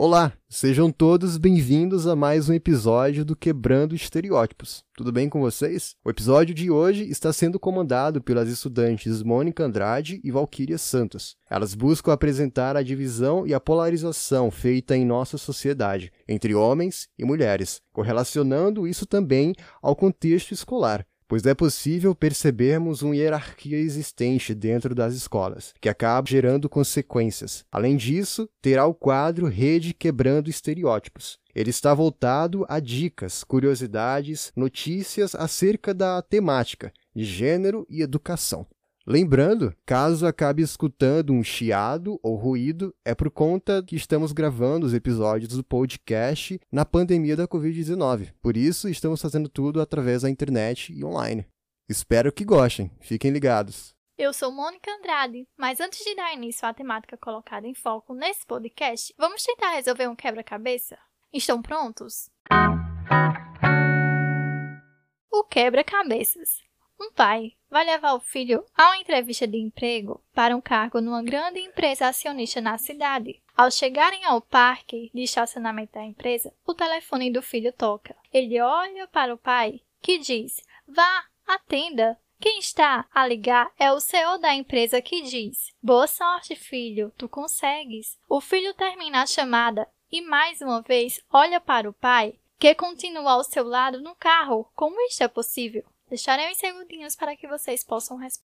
Olá, sejam todos bem-vindos a mais um episódio do Quebrando Estereótipos. Tudo bem com vocês? O episódio de hoje está sendo comandado pelas estudantes Mônica Andrade e Valquíria Santos. Elas buscam apresentar a divisão e a polarização feita em nossa sociedade entre homens e mulheres, correlacionando isso também ao contexto escolar pois é possível percebermos uma hierarquia existente dentro das escolas, que acaba gerando consequências. Além disso, terá o quadro Rede Quebrando Estereótipos. Ele está voltado a dicas, curiosidades, notícias acerca da temática de gênero e educação. Lembrando, caso acabe escutando um chiado ou ruído, é por conta que estamos gravando os episódios do podcast na pandemia da Covid-19. Por isso, estamos fazendo tudo através da internet e online. Espero que gostem. Fiquem ligados. Eu sou Mônica Andrade, mas antes de dar início à temática colocada em foco nesse podcast, vamos tentar resolver um quebra-cabeça? Estão prontos? O quebra-cabeças. Um pai vai levar o filho a uma entrevista de emprego para um cargo numa grande empresa acionista na cidade. Ao chegarem ao parque de estacionamento da empresa, o telefone do filho toca. Ele olha para o pai, que diz: Vá, atenda. Quem está a ligar é o CEO da empresa que diz: Boa sorte, filho, tu consegues. O filho termina a chamada e mais uma vez olha para o pai, que continua ao seu lado no carro. Como isto é possível? Deixarei uns segundinhos para que vocês possam responder.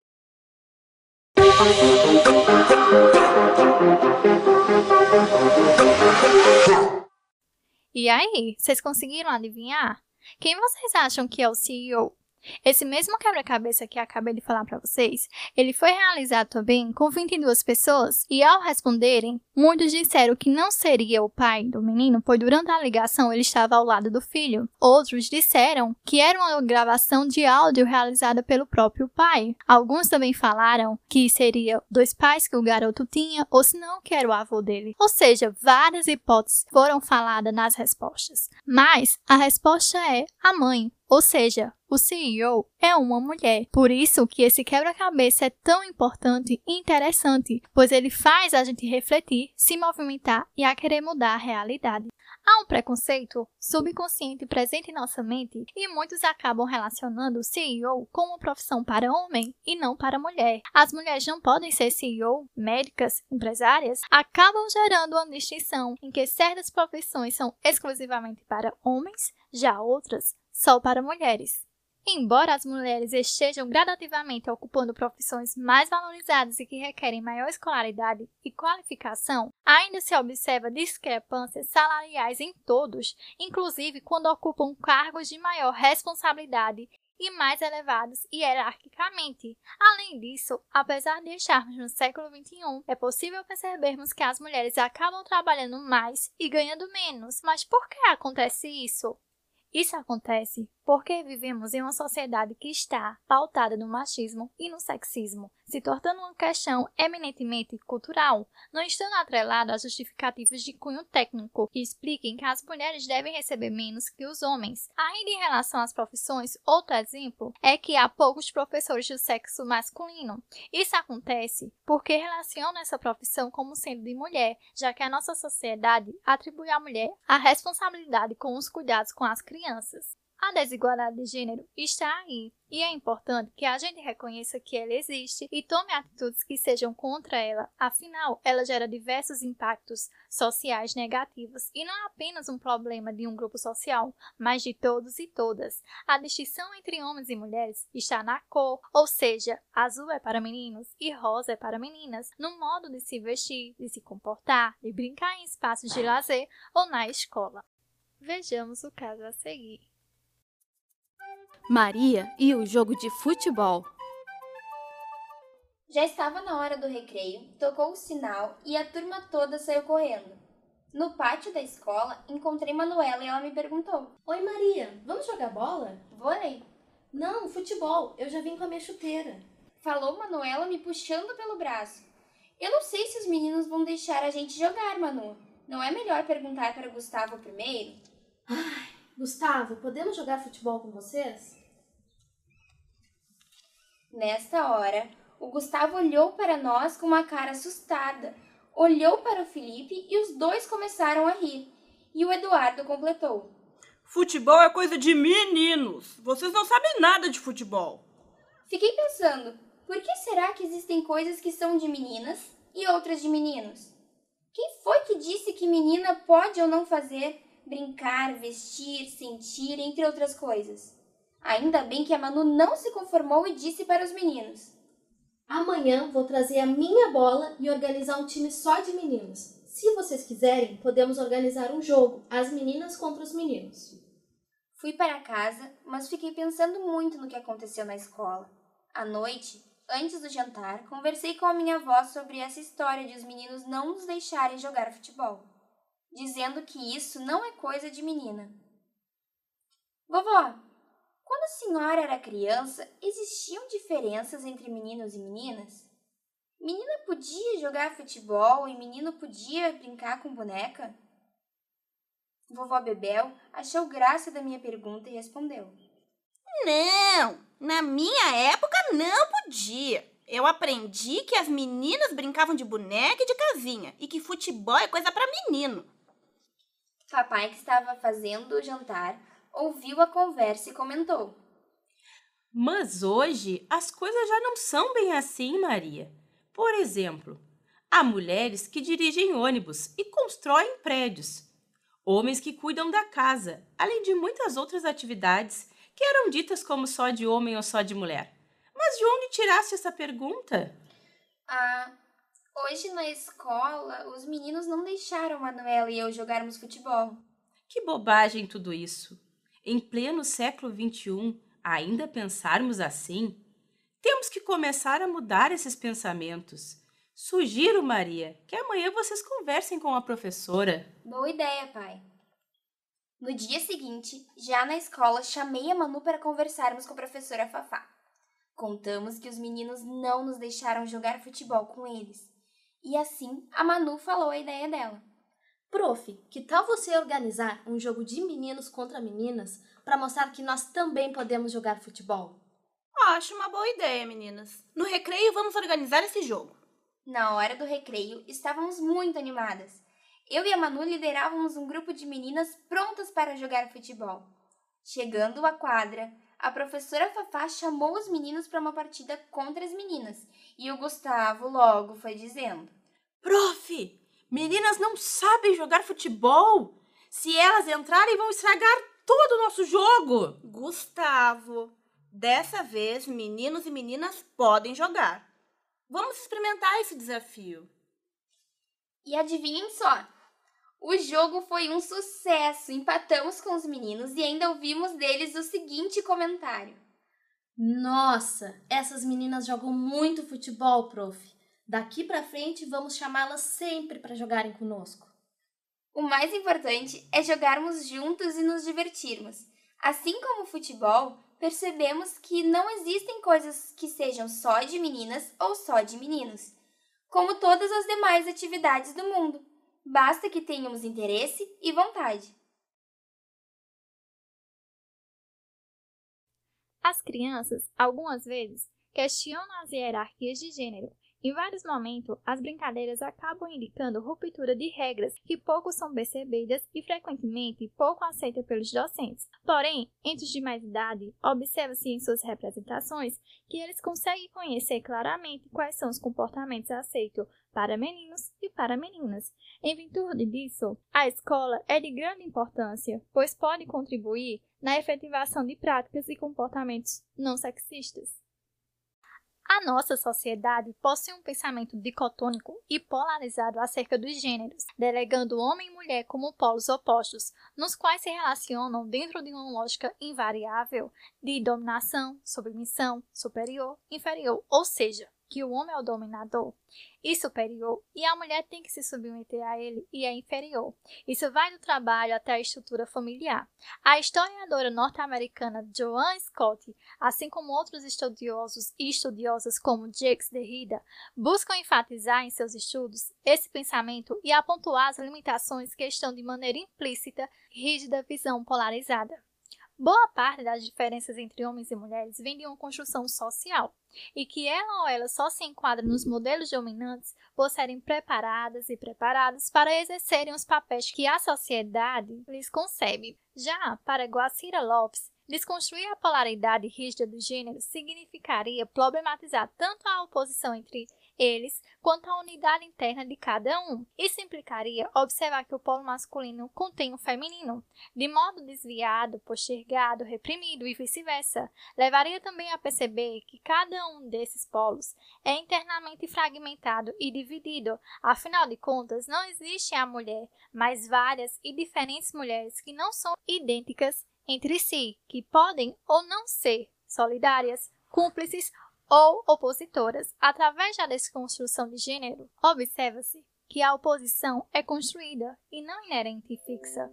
E aí, vocês conseguiram adivinhar? Quem vocês acham que é o CEO? Esse mesmo quebra-cabeça que acabei de falar para vocês, ele foi realizado também com 22 pessoas e ao responderem, muitos disseram que não seria o pai do menino, pois durante a ligação ele estava ao lado do filho. Outros disseram que era uma gravação de áudio realizada pelo próprio pai. Alguns também falaram que seria dois pais que o garoto tinha, ou se não, que era o avô dele. Ou seja, várias hipóteses foram faladas nas respostas. Mas a resposta é a mãe, ou seja, o CEO é uma mulher. Por isso que esse quebra-cabeça é tão importante e interessante, pois ele faz a gente refletir, se movimentar e a querer mudar a realidade. Há um preconceito subconsciente presente em nossa mente e muitos acabam relacionando o CEO com uma profissão para homem e não para mulher. As mulheres não podem ser CEO, médicas, empresárias, acabam gerando uma distinção em que certas profissões são exclusivamente para homens, já outras só para mulheres. Embora as mulheres estejam gradativamente ocupando profissões mais valorizadas e que requerem maior escolaridade e qualificação, ainda se observa discrepâncias salariais em todos, inclusive quando ocupam cargos de maior responsabilidade e mais elevados hierarquicamente. Além disso, apesar de estarmos no século XXI, é possível percebermos que as mulheres acabam trabalhando mais e ganhando menos. Mas por que acontece isso? Isso acontece porque vivemos em uma sociedade que está pautada no machismo e no sexismo, se tornando uma questão eminentemente cultural, não estando atrelado a justificativos de cunho técnico que expliquem que as mulheres devem receber menos que os homens. Ainda em relação às profissões, outro exemplo é que há poucos professores do sexo masculino. Isso acontece porque relacionam essa profissão como sendo de mulher, já que a nossa sociedade atribui à mulher a responsabilidade com os cuidados com as crianças. A desigualdade de gênero está aí e é importante que a gente reconheça que ela existe e tome atitudes que sejam contra ela, afinal, ela gera diversos impactos sociais negativos e não é apenas um problema de um grupo social, mas de todos e todas. A distinção entre homens e mulheres está na cor, ou seja, azul é para meninos e rosa é para meninas, no modo de se vestir, de se comportar, de brincar em espaços de lazer ou na escola. Vejamos o caso a seguir. Maria e o jogo de futebol. Já estava na hora do recreio, tocou o sinal e a turma toda saiu correndo. No pátio da escola, encontrei Manuela e ela me perguntou: Oi, Maria, vamos jogar bola? Vôlei? Não, futebol, eu já vim com a minha chuteira. Falou Manuela me puxando pelo braço. Eu não sei se os meninos vão deixar a gente jogar, Manu. Não é melhor perguntar para Gustavo primeiro? Ai, Gustavo, podemos jogar futebol com vocês? Nesta hora, o Gustavo olhou para nós com uma cara assustada. olhou para o Felipe e os dois começaram a rir. E o Eduardo completou: Futebol é coisa de meninos. Vocês não sabem nada de futebol. Fiquei pensando, por que será que existem coisas que são de meninas e outras de meninos? Quem foi que disse que menina pode ou não fazer brincar, vestir, sentir, entre outras coisas? Ainda bem que a Manu não se conformou e disse para os meninos: Amanhã vou trazer a minha bola e organizar um time só de meninos. Se vocês quiserem, podemos organizar um jogo, as meninas contra os meninos. Fui para casa, mas fiquei pensando muito no que aconteceu na escola. À noite, antes do jantar, conversei com a minha avó sobre essa história de os meninos não nos deixarem jogar futebol, dizendo que isso não é coisa de menina. Vovó, quando a senhora era criança, existiam diferenças entre meninos e meninas? Menina podia jogar futebol e menino podia brincar com boneca? Vovó Bebel achou graça da minha pergunta e respondeu: Não, na minha época não podia. Eu aprendi que as meninas brincavam de boneca e de casinha e que futebol é coisa para menino. Papai, que estava fazendo o jantar, ouviu a conversa e comentou: Mas hoje as coisas já não são bem assim, Maria. Por exemplo, há mulheres que dirigem ônibus e constroem prédios homens que cuidam da casa, além de muitas outras atividades que eram ditas como só de homem ou só de mulher. Mas de onde tiraste essa pergunta? Ah, hoje na escola os meninos não deixaram Manuela e eu jogarmos futebol. Que bobagem tudo isso! Em pleno século XXI, ainda pensarmos assim? Temos que começar a mudar esses pensamentos. Sugiro, Maria, que amanhã vocês conversem com a professora. Boa ideia, pai. No dia seguinte, já na escola, chamei a Manu para conversarmos com a professora Fafá. Contamos que os meninos não nos deixaram jogar futebol com eles. E assim, a Manu falou a ideia dela. Prof, que tal você organizar um jogo de meninos contra meninas para mostrar que nós também podemos jogar futebol? Acho uma boa ideia, meninas. No recreio, vamos organizar esse jogo. Na hora do recreio, estávamos muito animadas. Eu e a Manu liderávamos um grupo de meninas prontas para jogar futebol. Chegando à quadra, a professora Fafá chamou os meninos para uma partida contra as meninas e o Gustavo logo foi dizendo: Prof, meninas não sabem jogar futebol. Se elas entrarem, vão estragar todo o nosso jogo. Gustavo, dessa vez meninos e meninas podem jogar. Vamos experimentar esse desafio. E adivinhem só, o jogo foi um sucesso. Empatamos com os meninos e ainda ouvimos deles o seguinte comentário: Nossa, essas meninas jogam muito futebol, prof. Daqui para frente vamos chamá-las sempre para jogarem conosco. O mais importante é jogarmos juntos e nos divertirmos. Assim como o futebol, percebemos que não existem coisas que sejam só de meninas ou só de meninos, como todas as demais atividades do mundo. Basta que tenhamos interesse e vontade. As crianças, algumas vezes, questionam as hierarquias de gênero em vários momentos, as brincadeiras acabam indicando ruptura de regras que pouco são percebidas e frequentemente pouco aceitas pelos docentes. Porém, entre os de mais idade, observa-se em suas representações que eles conseguem conhecer claramente quais são os comportamentos aceitos para meninos e para meninas. Em virtude disso, a escola é de grande importância, pois pode contribuir na efetivação de práticas e comportamentos não sexistas. A nossa sociedade possui um pensamento dicotônico e polarizado acerca dos gêneros, delegando homem e mulher como polos opostos, nos quais se relacionam dentro de uma lógica invariável de dominação, submissão, superior, inferior, ou seja, que o homem é o dominador e superior e a mulher tem que se submeter a ele e é inferior. Isso vai do trabalho até a estrutura familiar. A historiadora norte-americana Joan Scott, assim como outros estudiosos e estudiosas como Jacques Derrida, buscam enfatizar em seus estudos esse pensamento e apontar as limitações que estão de maneira implícita rígida visão polarizada. Boa parte das diferenças entre homens e mulheres vem de uma construção social, e que ela ou ela só se enquadra nos modelos dominantes por serem preparadas e preparados para exercerem os papéis que a sociedade lhes concebe. Já para Guacira Lopes, Desconstruir a polaridade rígida do gênero significaria problematizar tanto a oposição entre eles quanto a unidade interna de cada um. Isso implicaria observar que o polo masculino contém o feminino, de modo desviado, postergado, reprimido e vice-versa. Levaria também a perceber que cada um desses polos é internamente fragmentado e dividido. Afinal de contas, não existe a mulher, mas várias e diferentes mulheres que não são idênticas entre si, que podem ou não ser solidárias, cúmplices ou opositoras. Através da desconstrução de gênero, observa-se que a oposição é construída e não inerente e fixa.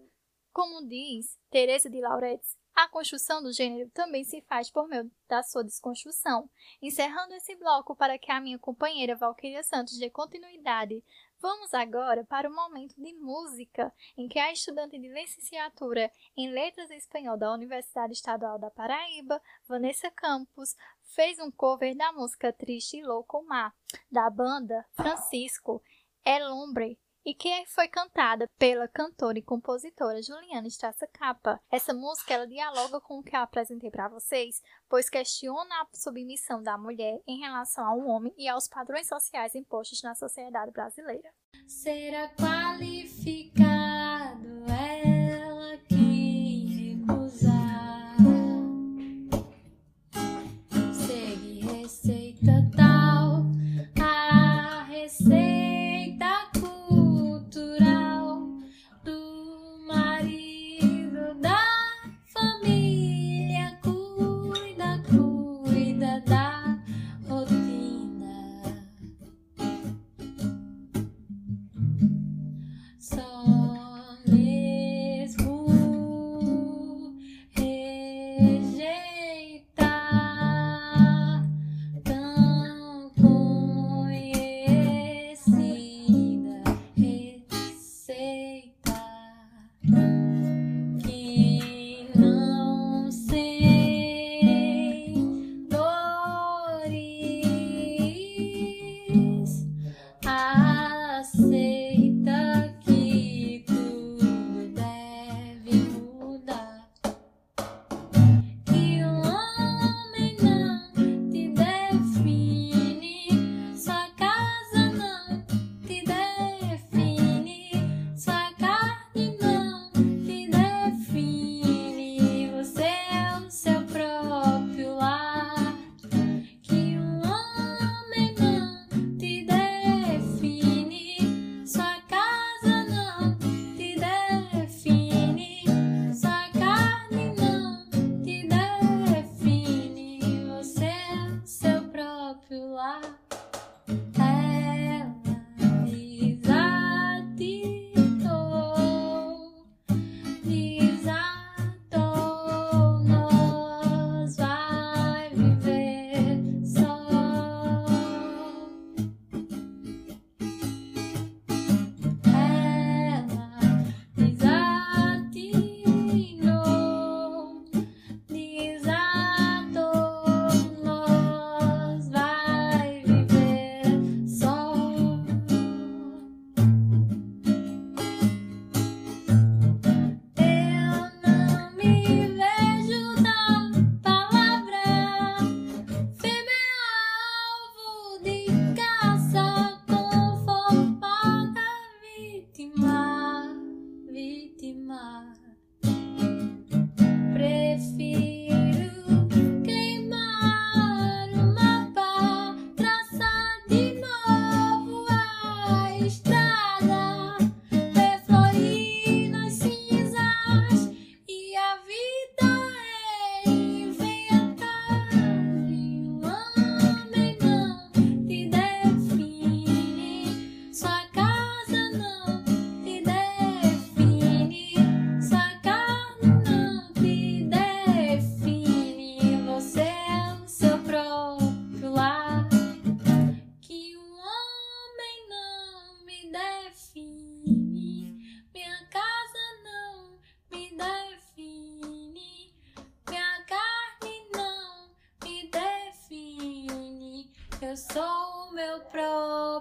Como diz Teresa de Lauretis, a construção do gênero também se faz por meio da sua desconstrução. Encerrando esse bloco para que a minha companheira Valquíria Santos dê continuidade Vamos agora para o momento de música, em que a estudante de licenciatura em Letras Espanhol da Universidade Estadual da Paraíba, Vanessa Campos, fez um cover da música Triste e Louco Mar, da banda Francisco El Hombre, e que foi cantada pela cantora e compositora Juliana Estraça Capa. Essa música ela dialoga com o que eu apresentei para vocês, pois questiona a submissão da mulher em relação ao homem e aos padrões sociais impostos na sociedade brasileira. Será qualificado ela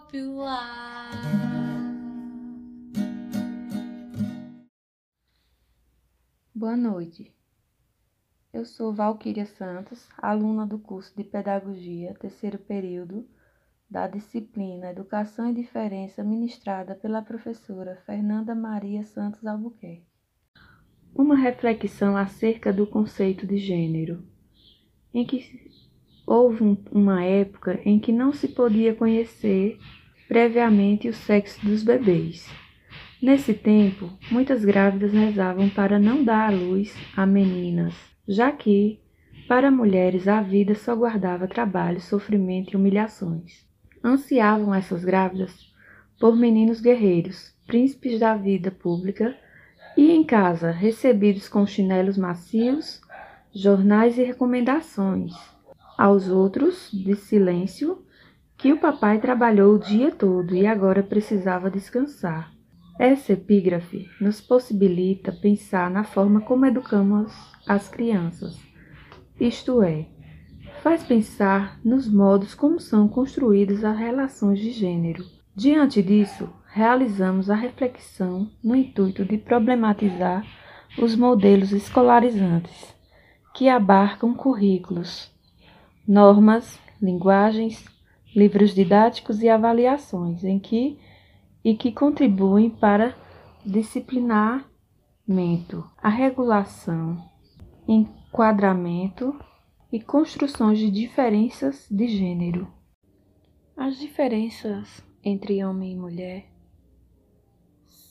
próprio lar. Boa noite. Eu sou Valquíria Santos, aluna do curso de Pedagogia, terceiro período, da disciplina Educação e Diferença, ministrada pela professora Fernanda Maria Santos Albuquerque. Uma reflexão acerca do conceito de gênero, em que houve um- uma época em que não se podia conhecer previamente o sexo dos bebês. Nesse tempo, muitas grávidas rezavam para não dar à luz a meninas, já que, para mulheres, a vida só guardava trabalho, sofrimento e humilhações. Ansiavam essas grávidas por meninos guerreiros, príncipes da vida pública, e em casa, recebidos com chinelos macios, jornais e recomendações. Aos outros, de silêncio, que o papai trabalhou o dia todo e agora precisava descansar. Essa epígrafe nos possibilita pensar na forma como educamos as crianças, isto é, faz pensar nos modos como são construídas as relações de gênero. Diante disso, realizamos a reflexão no intuito de problematizar os modelos escolarizantes, que abarcam currículos, normas, linguagens, livros didáticos e avaliações, em que e que contribuem para disciplinamento, a regulação, enquadramento e construções de diferenças de gênero. As diferenças entre homem e mulher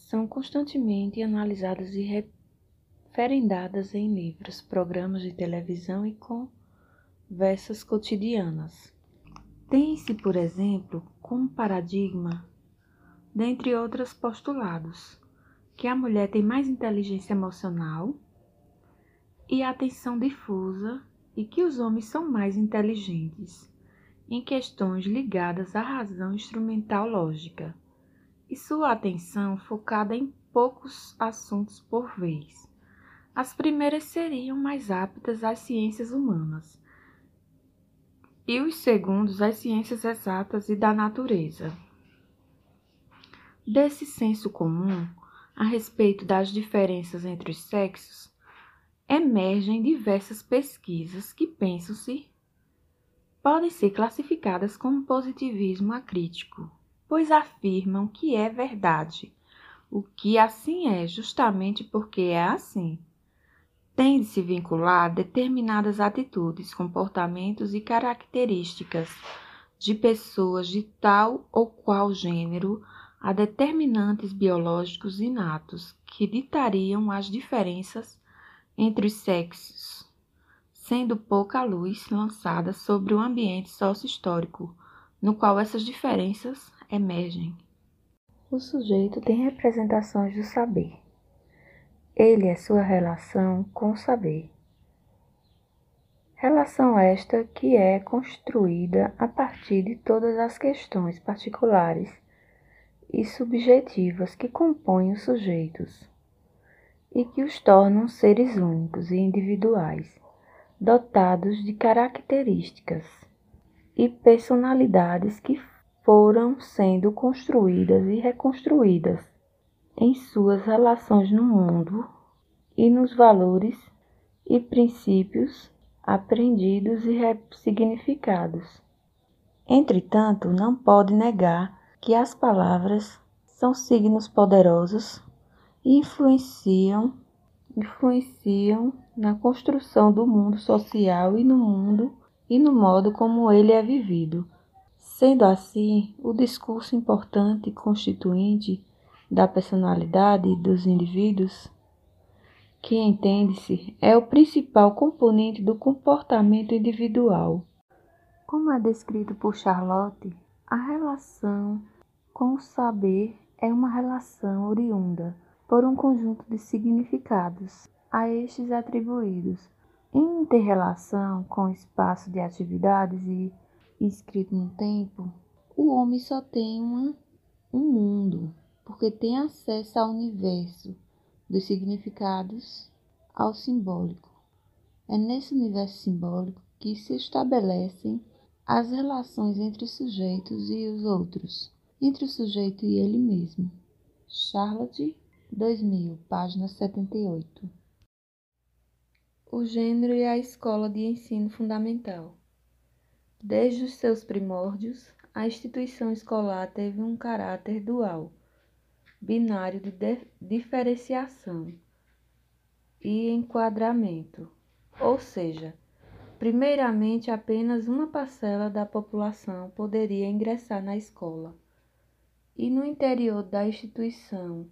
são constantemente analisadas e referendadas em livros, programas de televisão e conversas cotidianas. Tem-se, por exemplo, como paradigma dentre outros postulados, que a mulher tem mais inteligência emocional e atenção difusa e que os homens são mais inteligentes em questões ligadas à razão instrumental lógica e sua atenção focada em poucos assuntos por vez. As primeiras seriam mais aptas às ciências humanas e os segundos às ciências exatas e da natureza. Desse senso comum a respeito das diferenças entre os sexos, emergem diversas pesquisas que, penso-se, podem ser classificadas como positivismo acrítico, pois afirmam que é verdade, o que assim é justamente porque é assim. Tem de se vincular determinadas atitudes, comportamentos e características de pessoas de tal ou qual gênero a determinantes biológicos inatos que ditariam as diferenças entre os sexos, sendo pouca luz lançada sobre o ambiente sócio-histórico no qual essas diferenças emergem. O sujeito tem representações do saber. Ele é sua relação com o saber. Relação esta que é construída a partir de todas as questões particulares e subjetivas que compõem os sujeitos e que os tornam seres únicos e individuais, dotados de características e personalidades que foram sendo construídas e reconstruídas em suas relações no mundo e nos valores e princípios aprendidos e ressignificados. Entretanto, não pode negar que as palavras são signos poderosos e influenciam influenciam na construção do mundo social e no mundo e no modo como ele é vivido. Sendo assim, o discurso importante constituinte da personalidade dos indivíduos, que entende-se, é o principal componente do comportamento individual. Como é descrito por Charlotte, a relação com o saber é uma relação oriunda por um conjunto de significados a estes atribuídos. Em interrelação com o espaço de atividades e inscrito no tempo, o homem só tem uma, um mundo, porque tem acesso ao universo dos significados ao simbólico. É nesse universo simbólico que se estabelecem As relações entre os sujeitos e os outros, entre o sujeito e ele mesmo. Charlotte, 2000, página 78. O gênero e a escola de ensino fundamental. Desde os seus primórdios, a instituição escolar teve um caráter dual, binário de diferenciação e enquadramento, ou seja, primeiramente apenas uma parcela da população poderia ingressar na escola. E no interior da instituição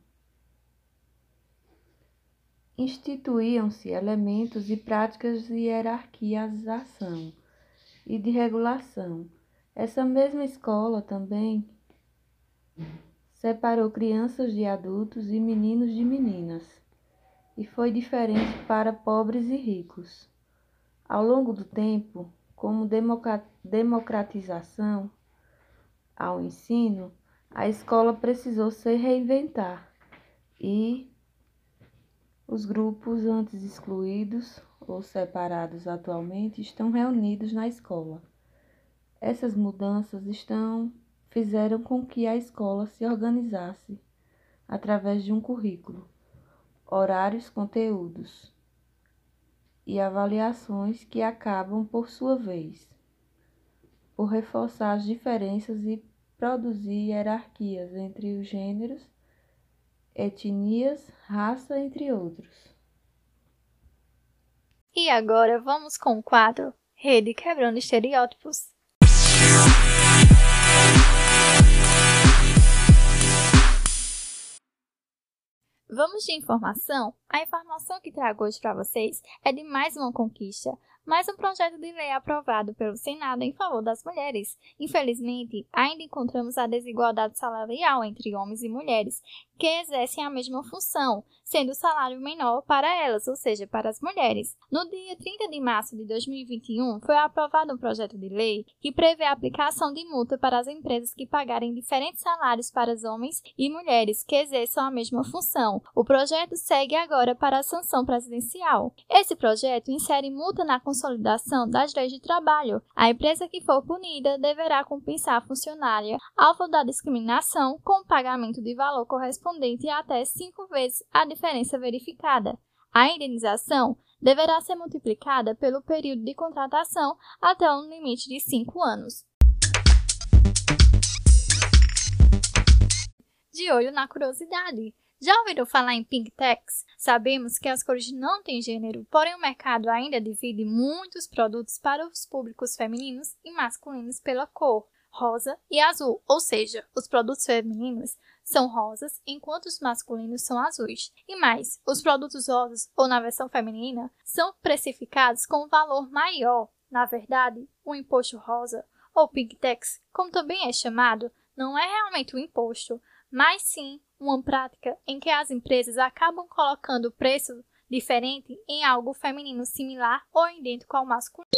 instituíam-se elementos e práticas de hierarquização e de regulação. Essa mesma escola também separou crianças de adultos e meninos de meninas e foi diferente para pobres e ricos. Ao longo do tempo, como democratização ao ensino, a escola precisou se reinventar e os grupos antes excluídos ou separados atualmente estão reunidos na escola. Essas mudanças estão fizeram com que a escola se organizasse através de um currículo horários, conteúdos e avaliações que acabam, por sua vez, por reforçar as diferenças e produzir hierarquias entre os gêneros, etnias, raça, entre outros. E agora vamos com o quadro Rede Quebrando Estereótipos. Vamos de informação? A informação que trago hoje para vocês é de mais uma conquista, mais um projeto de lei aprovado pelo Senado em favor das mulheres. Infelizmente, ainda encontramos a desigualdade salarial entre homens e mulheres, que exercem a mesma função, sendo o salário menor para elas, ou seja, para as mulheres. No dia 30 de março de 2021, foi aprovado um projeto de lei que prevê a aplicação de multa para as empresas que pagarem diferentes salários para os homens e mulheres que exerçam a mesma função. O projeto segue agora para a sanção presidencial. Esse projeto insere multa na consolidação das leis de trabalho. A empresa que for punida deverá compensar a funcionária alvo da discriminação com o pagamento de valor correspondente a até cinco vezes a diferença verificada. A indenização deverá ser multiplicada pelo período de contratação até um limite de 5 anos. De olho na curiosidade. Já ouviram falar em Tax? Sabemos que as cores não têm gênero, porém o mercado ainda divide muitos produtos para os públicos femininos e masculinos pela cor, rosa e azul, ou seja, os produtos femininos são rosas, enquanto os masculinos são azuis. E mais, os produtos rosas, ou na versão feminina, são precificados com um valor maior. Na verdade, o imposto rosa, ou Pink Tax, como também é chamado, não é realmente um imposto, mas sim uma prática em que as empresas acabam colocando preço diferente em algo feminino similar ou idêntico ao masculino.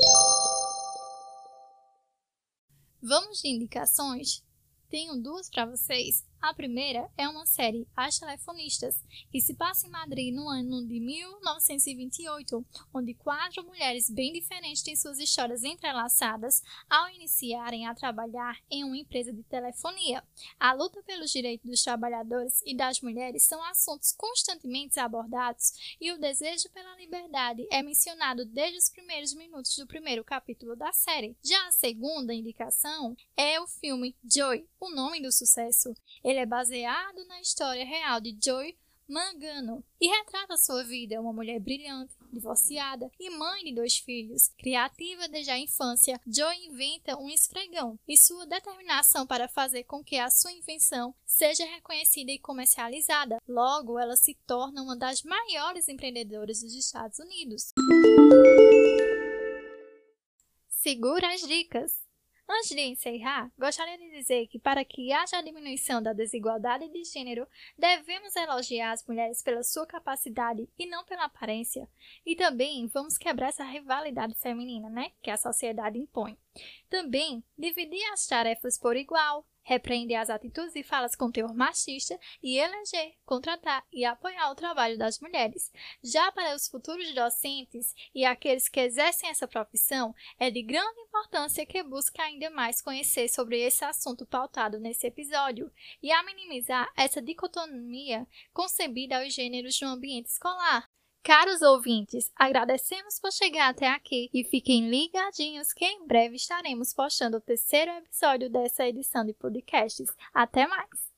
Vamos de indicações? Tenho duas para vocês. A primeira é uma série As Telefonistas, que se passa em Madrid no ano de 1928, onde quatro mulheres bem diferentes têm suas histórias entrelaçadas ao iniciarem a trabalhar em uma empresa de telefonia. A luta pelos direitos dos trabalhadores e das mulheres são assuntos constantemente abordados e o desejo pela liberdade é mencionado desde os primeiros minutos do primeiro capítulo da série. Já a segunda indicação é o filme Joy, o nome do sucesso. Ele é baseado na história real de Joy Mangano e retrata sua vida, uma mulher brilhante, divorciada e mãe de dois filhos. Criativa desde a infância, Joy inventa um esfregão e sua determinação para fazer com que a sua invenção seja reconhecida e comercializada. Logo, ela se torna uma das maiores empreendedoras dos Estados Unidos. Segura as dicas! Antes de encerrar, gostaria de dizer que para que haja a diminuição da desigualdade de gênero, devemos elogiar as mulheres pela sua capacidade e não pela aparência. E também vamos quebrar essa rivalidade feminina, né, que a sociedade impõe. Também dividir as tarefas por igual, repreender as atitudes e falas com teor machista e eleger, contratar e apoiar o trabalho das mulheres. Já para os futuros docentes e aqueles que exercem essa profissão, é de grande importância que busque ainda mais conhecer sobre esse assunto pautado nesse episódio e a minimizar essa dicotomia concebida aos gêneros no ambiente escolar. Caros ouvintes, agradecemos por chegar até aqui e fiquem ligadinhos que em breve estaremos postando o terceiro episódio dessa edição de podcasts. Até mais!